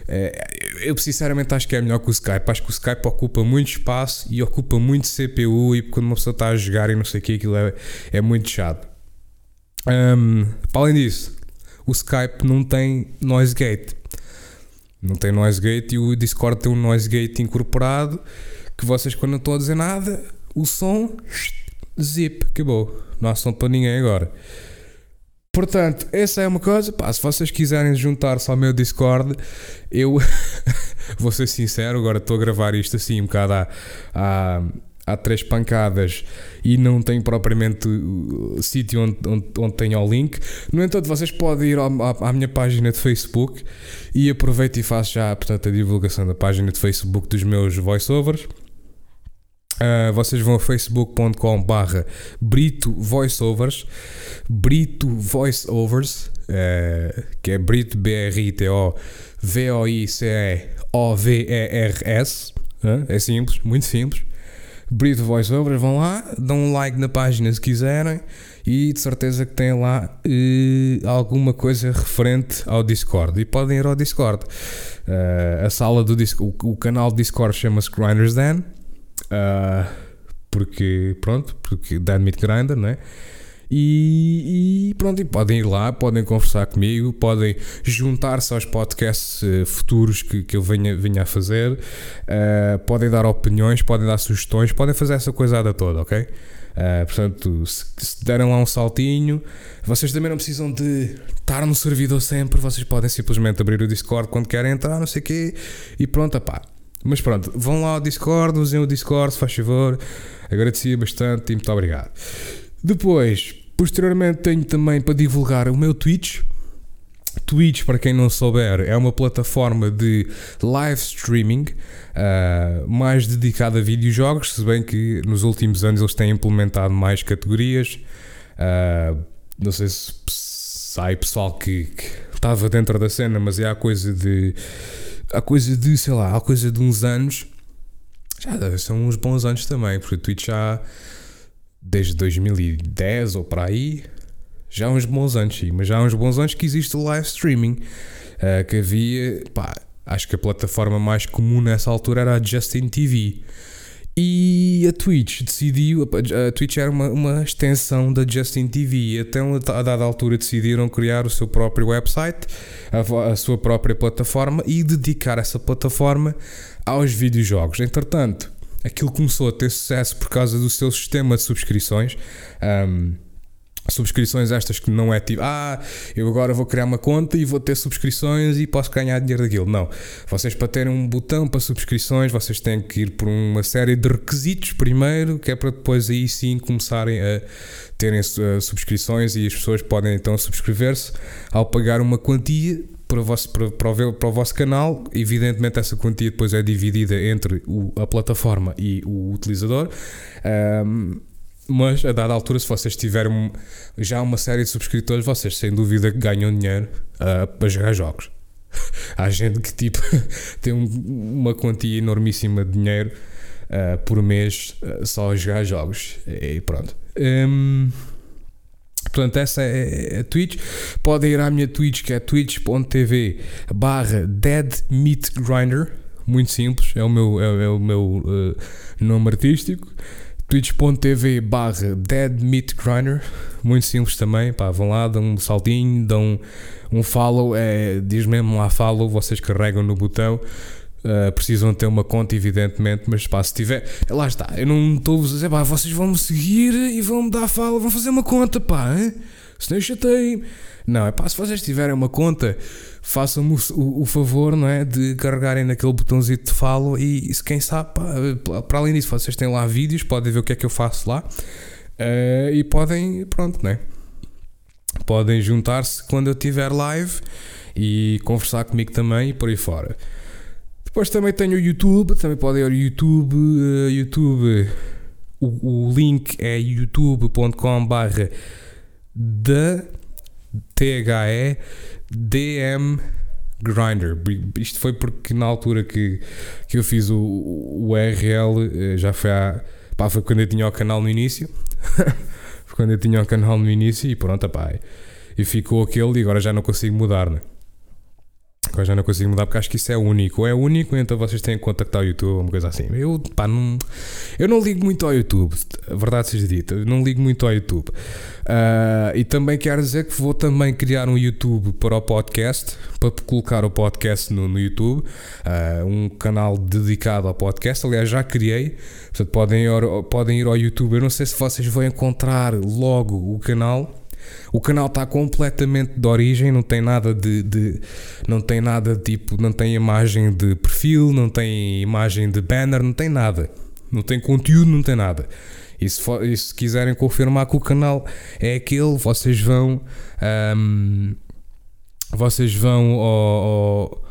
É, eu sinceramente acho que é melhor que o Skype. Acho que o Skype ocupa muito espaço e ocupa muito CPU. E quando uma pessoa está a jogar e não sei o que, aquilo é, é muito chato. Um, para além disso, o Skype não tem noise gate. Não tem noise gate e o Discord tem um noise gate incorporado que vocês quando não estão a dizer nada, o som zip, acabou. Não há som para ninguém agora. Portanto, essa é uma coisa. Pá, se vocês quiserem juntar-se ao meu Discord, eu <laughs> vou ser sincero, agora estou a gravar isto assim um bocado à, três pancadas e não tem propriamente sítio onde, onde, onde tenho o link. No entanto, vocês podem ir à, à, minha página de Facebook e aproveito e faço já portanto, a divulgação da página de Facebook dos meus voiceovers. Uh, vocês vão a facebook.com barra Brito Voiceovers Brito Voiceovers uh, que é Brito B-R-I-T-O V-O-I-C-E-O-V-E-R-S uh, é simples, muito simples Brito Voiceovers, vão lá, dão um like na página se quiserem e de certeza que têm lá uh, alguma coisa referente ao Discord. E podem ir ao Discord. Uh, a sala do Discord, o, o canal do Discord chama-se Grinders Dan. Uh, porque, pronto, porque Meat Grinder, não é? E, e, pronto, e podem ir lá, podem conversar comigo, podem juntar-se aos podcasts uh, futuros que, que eu venha, venha a fazer, uh, podem dar opiniões, podem dar sugestões, podem fazer essa coisada toda, ok? Uh, portanto, se, se deram lá um saltinho, vocês também não precisam de estar no servidor sempre, vocês podem simplesmente abrir o Discord quando querem entrar, não sei o quê, e pronto, pá. Mas pronto, vão lá ao Discord, usem o Discord, se faz favor. Agradecia bastante e muito obrigado. Depois, Posteriormente tenho também para divulgar o meu Twitch. Twitch, para quem não souber, é uma plataforma de live streaming uh, mais dedicada a videojogos, se bem que nos últimos anos eles têm implementado mais categorias. Uh, não sei se, há pessoal que, que, estava dentro da cena, mas é a coisa de. A coisa de, sei lá, a coisa de uns anos. Já são uns bons anos também, porque o Twitch já desde 2010 ou para aí, já há uns bons anos, sim, mas já há uns bons anos que existe o live streaming. Uh, que havia, pá, acho que a plataforma mais comum nessa altura era a Justin TV. E a Twitch decidiu, a Twitch era uma, uma extensão da Justin TV, até a dada altura decidiram criar o seu próprio website, a, a sua própria plataforma e dedicar essa plataforma aos videojogos. Entretanto, aquilo começou a ter sucesso por causa do seu sistema de subscrições. Um, subscrições estas que não é tipo, ah, eu agora vou criar uma conta e vou ter subscrições e posso ganhar dinheiro daquilo. Não. Vocês para terem um botão para subscrições, vocês têm que ir por uma série de requisitos primeiro, que é para depois aí sim começarem a terem uh, subscrições e as pessoas podem então subscrever-se ao pagar uma quantia para o, vosso, para, para, o, para o vosso canal. Evidentemente, essa quantia depois é dividida entre o, a plataforma e o utilizador. Um, mas a dada altura, se vocês tiverem já uma série de subscritores, vocês sem dúvida ganham dinheiro uh, para jogar jogos. <laughs> Há gente que tipo <laughs> tem um, uma quantia enormíssima de dinheiro uh, por mês uh, só a jogar jogos. E pronto. Um, Portanto, essa é a Twitch. Podem ir à minha Twitch, que é twitch.tv barra. Muito simples, é o meu, é, é o meu nome artístico. twitch.tv barra. Muito simples também, pá, vão lá, dão um saltinho, dão um follow, é, diz mesmo lá follow, vocês carregam no botão. Uh, precisam ter uma conta, evidentemente, mas pá, se tiver, lá está. Eu não estou-vos a dizer, pá, vocês vão me seguir e vão me dar fala, vão fazer uma conta, pá, hein? Se não chatei. Não, é pá, se vocês tiverem uma conta, façam-me o, o, favor, não é? De carregarem naquele botãozinho de e, e se quem sabe, pá, para além disso, vocês têm lá vídeos, podem ver o que é que eu faço lá uh, e podem, pronto, não é? Podem juntar-se quando eu tiver live e conversar comigo também e por aí fora. Depois também tenho o YouTube, também podem ir ao YouTube. Uh, YouTube, o, o, link é youtube.com barra T-H-E D-M Grinder. Isto foi porque na altura que, que eu fiz o, o URL eh, já foi há, pá, foi quando eu tinha o canal no início. <laughs> foi quando eu tinha o canal no início e pronto, pá. E ficou aquele e agora já não consigo mudar, né? Agora já não consigo mudar porque acho que isso é único. Ou é único, então vocês têm que contactar o YouTube, uma coisa assim. Eu, pá, não, eu não ligo muito ao YouTube, a verdade seja dita, eu não ligo muito ao YouTube. Uh, e também quero dizer que vou também criar um YouTube para o podcast, para colocar o podcast no, no YouTube, uh, um canal dedicado ao podcast. Aliás, já criei, portanto, podem ir, podem ir ao YouTube. Eu não sei se vocês vão encontrar logo o canal o canal está completamente de origem, não tem nada de, de, não tem nada tipo, não tem imagem de perfil, não tem imagem de banner, não tem nada. Não tem conteúdo, não tem nada. E se, for, e se quiserem confirmar que o canal é aquele, vocês vão um, vocês vão ao, ao,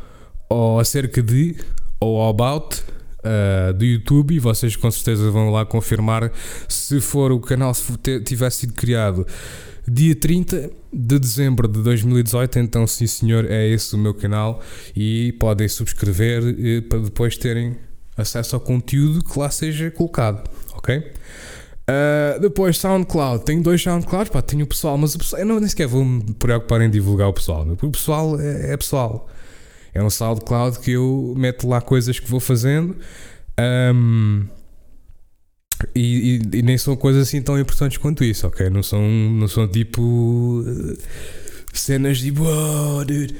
ao acerca de ou ao about uh, do YouTube e vocês com certeza vão lá confirmar se for o canal se tivesse sido criado dia 30 de dezembro de 2018. Então, sim, senhor, é esse o meu canal e podem subscrever eh, para depois terem acesso ao conteúdo que lá seja colocado, ok? Uh, depois SoundCloud, tenho dois SoundClouds, pá, tenho o pessoal, mas o pessoal, eu não, nem sequer vou me preocupar em divulgar o pessoal, o pessoal é, é pessoal, é um SoundCloud que eu meto lá coisas que vou fazendo. Um, e, e, nem são coisas assim tão importantes quanto isso, ok? Não são, não são tipo cenas tipo, oh, dude.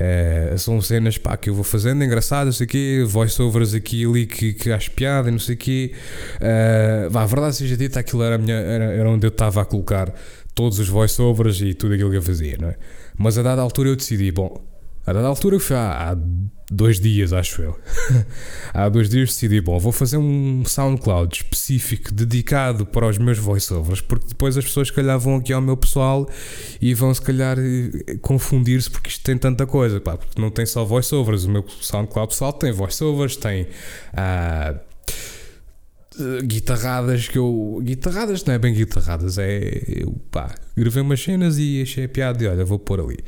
É, são cenas pá, que eu vou fazendo engraçadas, sei quê, voiceovers aqui e ali que, que acho piada não sei o quê. Uh, vá, a verdade seja dita, aquilo era, minha, era, era onde eu estava a colocar todos os voiceovers e tudo aquilo que eu fazia, não é? Mas a dada altura eu decidi, bom, a dada altura foi há, há dois dias, acho eu. <laughs> Há dois dias decidi, bom, vou fazer um SoundCloud específico dedicado para os meus voiceovers, porque depois as pessoas, se calhar, vão aqui ao meu pessoal e vão, se calhar, eh, confundir-se porque isto tem tanta coisa, pá, porque não tem só voiceovers. O meu SoundCloud pessoal tem voiceovers, tem. Ah, guitarradas que eu. Guitarradas não é bem guitarradas, é. Eu, pá, gravei umas cenas e achei a piada e olha, vou pôr ali.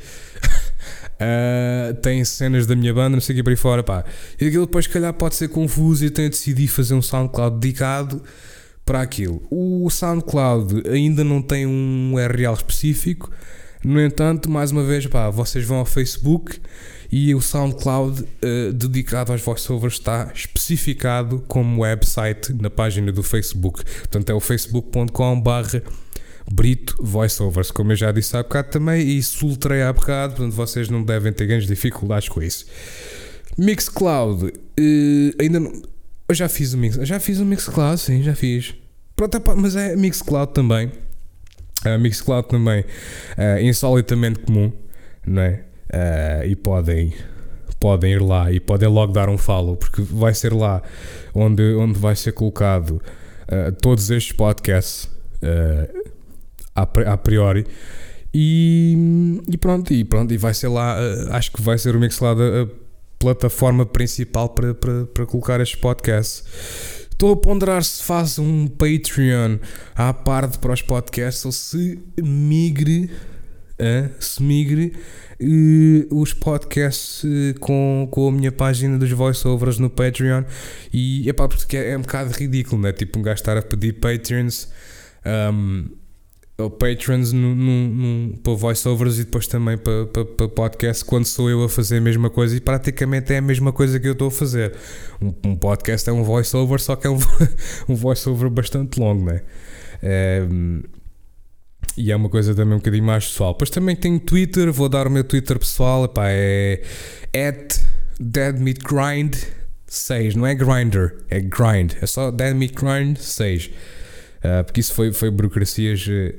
Uh, tem cenas da minha banda, não sei o que para aí fora, pá. E aquilo depois, se calhar, pode ser confuso e eu tenho decidido fazer um SoundCloud dedicado para aquilo. O SoundCloud ainda não tem um URL específico, no entanto, mais uma vez, pá, vocês vão ao Facebook e o SoundCloud uh, dedicado aos voiceovers está especificado como website na página do Facebook. Portanto, é o facebook.com/barra Brito Voiceovers, como eu já disse há bocado também, e soltrei há bocado, portanto vocês não devem ter grandes dificuldades com isso. Mixcloud, uh, ainda não. Eu já fiz o Mix, já fiz o Mixcloud, sim, já fiz. Pronto, mas é Mixcloud também. Uh, Mixcloud também, uh, insolitamente comum, não é? Uh, e podem, podem ir lá e podem logo dar um follow, porque vai ser lá onde, onde vai ser colocado uh, todos estes podcasts. Uh, a priori. E, e, pronto, e pronto, e vai ser lá, eh, acho que vai ser o Mixlab a, a plataforma principal para, para, para colocar estes podcasts. Estou a ponderar se faz um Patreon à parte para os podcasts ou se migre, uh, se migre os podcasts com, com a minha página dos voiceovers no Patreon. E epá, porque é, é um bocado ridículo, né? Tipo, um gajo estar a pedir Patreons. Um, ou patrons no, no, no, para voiceovers e depois também para, para, para, podcast quando sou eu a fazer a mesma coisa e praticamente é a mesma coisa que eu estou a fazer. Um, um podcast é um voiceover, só que é um, <laughs> um voiceover bastante longo, né? É, e é uma coisa também um bocadinho mais pessoal. Depois também tenho Twitter, vou dar o meu Twitter pessoal, epá, é at deadmeatgrind 6, não é grinder, é grind, é só deadmeatgrind 6 uh, porque isso foi, foi burocracias uh,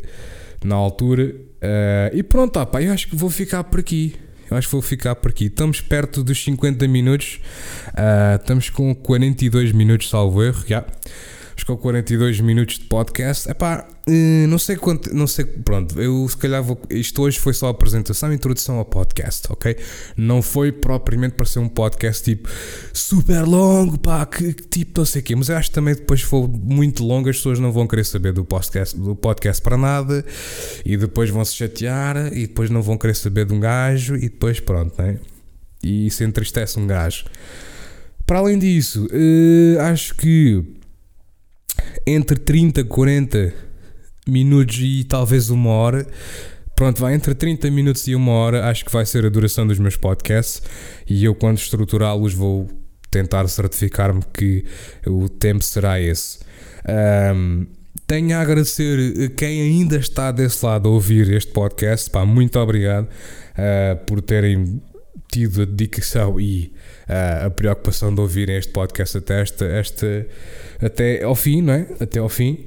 na altura. Uh, e pronto, ah, eu acho que vou ficar por aqui. Eu acho que vou ficar por aqui. Estamos perto dos 50 minutos. estamos com 42 minutos, salvo erro. Yeah com 42 minutos de podcast. Epá, eh, não sei quanto, não sei, pronto, eu se calhar vou, isto hoje foi só a apresentação, introdução ao podcast, ok? Não foi propriamente para ser um podcast tipo super longo, pá, que, tipo não sei o quê, mas eu acho que também depois for muito longo as pessoas não vão querer saber do podcast, do podcast para nada e depois vão se chatear e depois não vão querer saber de um gajo e depois pronto, né? E isso entristece um gajo. Para além disso, uh, acho que entre 30 e 40 minutos e talvez uma hora Pronto, vai entre 30 minutos e uma hora, acho que vai ser a duração dos meus podcasts e eu, quando estruturá-los, vou tentar certificar-me que o tempo será esse. Um, tenho a agradecer a quem ainda está desse lado a ouvir este podcast. Pá, muito obrigado uh, por terem tido a dedicação e a preocupação de ouvirem este podcast até, esta, esta, até ao fim, não é? Até ao fim.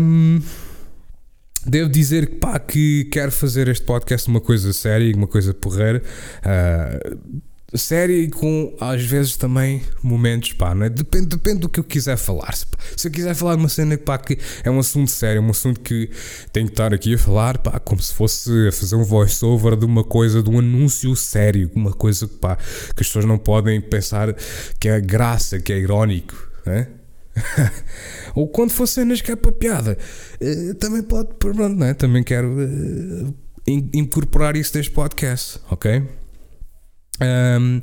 Um, Devo dizer pá, que quero fazer este podcast uma coisa séria, uma coisa porreira. Uh, séria e com às vezes também momentos, pá, né? depende, depende do que eu quiser falar. Se, se eu quiser falar de uma cena pá, que é um assunto sério, um assunto que tenho que estar aqui a falar, pá, como se fosse a fazer um voice-over de uma coisa, de um anúncio sério, uma coisa pá, que as pessoas não podem pensar que é graça, que é irónico, né? <laughs> Ou quando for cenas que é para piada, uh, também pode, pronto, né? também quero uh, incorporar isso deste podcast, ok? Um,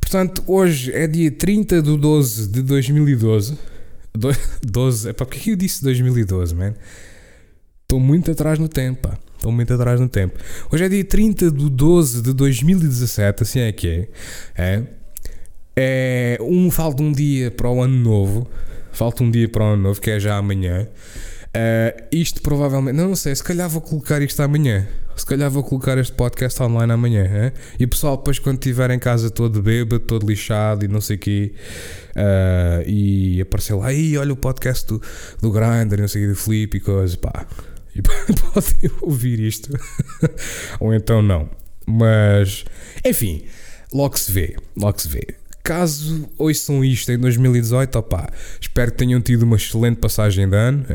portanto, hoje é dia 30 de 12 de 2012. 12, epá, porque é que eu disse 2012, man? Estou muito atrás no tempo, pá. Estou muito atrás no tempo. Hoje é dia 30 de 12 de 2017, assim é que é. É. é um, falta um dia para o ano novo. Falta um dia para o ano novo, que é já amanhã. Uh, isto provavelmente. Não, não sei, se calhar vou colocar isto amanhã se calhar vou colocar este podcast online amanhã. Hein? E pessoal, depois quando estiver em casa todo bêbado, todo lixado e não sei o quê, uh, e apareceu lá, aí olha o podcast do, do Grindr, não sei o quê, do Flip e coisa, pá. E <laughs> podem ouvir isto. <laughs> Ou então não. Mas, enfim, logo se vê, logo se vê. Caso ouçam isto em 2018, opá, espero que tenham tido uma excelente passagem de ano,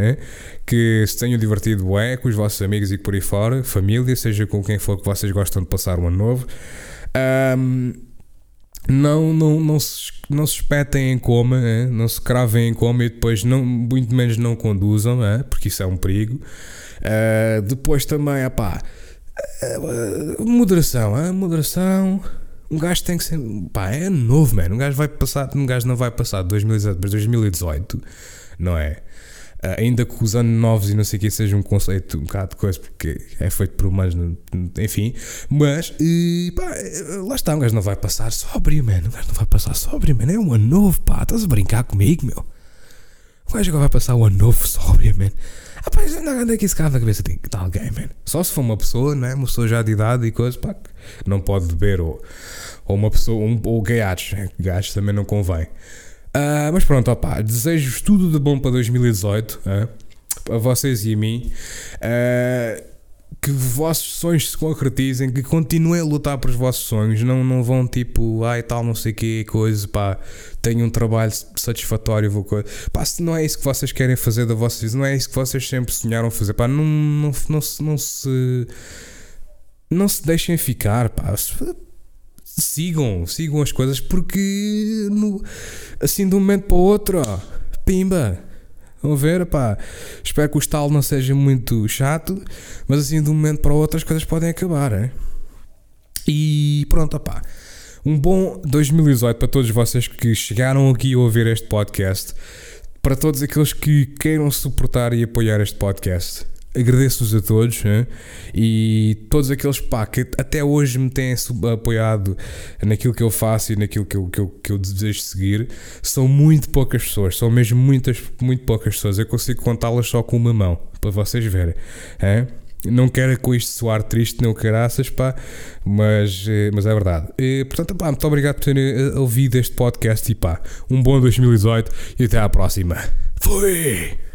que se tenham divertido é, com os vossos amigos e por aí fora, família, seja com quem for que vocês gostam de passar o ano novo. Um, não, não, não, se, não se espetem em coma, não se cravem em coma e depois não, muito menos não conduzam, porque isso é um perigo. Uh, depois também, opá, uh, moderação, é? moderação um gajo tem que ser. Pá, é novo, mano. Um gajo vai passar. Um gajo não vai passar de 2018, não é? Uh, ainda que os anos novos e não sei o que seja um conceito um bocado de coisa, porque é feito por humanos, enfim. Mas, e, pá, lá está, um gajo não vai passar sóbrio, mano. Um gajo não vai passar sóbrio, mano. É um ano novo, pá. Estás a brincar comigo, meu. Um gajo agora vai passar o ano novo sóbrio, mano. Rapaz, anda aqui esse cara na cabeça de, de alguém, mano. Só se for uma pessoa, não é? Uma pessoa já de idade e coisa, pá, não pode beber ou ou uma pessoa, um, ou gaiatos, né? gajos também não convém. Uh, mas pronto, opá, desejo tudo de bom para 2018, uh, a vocês e a mim. Uh, que vossos sonhos se concretizem, que continuem a lutar para os vossos sonhos, não, não vão tipo, ai tal, não sei o que, coisa, pá, tenho um trabalho satisfatório, vou coisa. Pá, se não é isso que vocês querem fazer da vossa vida, não é isso que vocês sempre sonharam fazer, pá, não, não, não, não, se, não se. Não se deixem ficar, pá sigam, sigam as coisas porque no, assim de um momento para o outro, ó, pimba. Vão ver, pá. Espero que o estalo não seja muito chato, mas assim de um momento para o outro as coisas podem acabar, hein? E pronto, pá. Um bom 2018 para todos vocês que chegaram aqui a ouvir este podcast. Para todos aqueles que queiram suportar e apoiar este podcast agradeço-vos a todos e todos aqueles pá, que até hoje me têm apoiado naquilo que eu faço e naquilo que eu, que eu, que eu desejo seguir. São muito poucas pessoas, são mesmo muitas, muito poucas pessoas. Eu consigo contá-las só com uma mão, para vocês verem. Hein? Não quero com isto soar triste, não caraças, pá, mas, eh, mas é verdade. E, portanto, pá, muito obrigado por terem eh, ouvido este podcast e pá, um bom 2018 e até à próxima. Fui!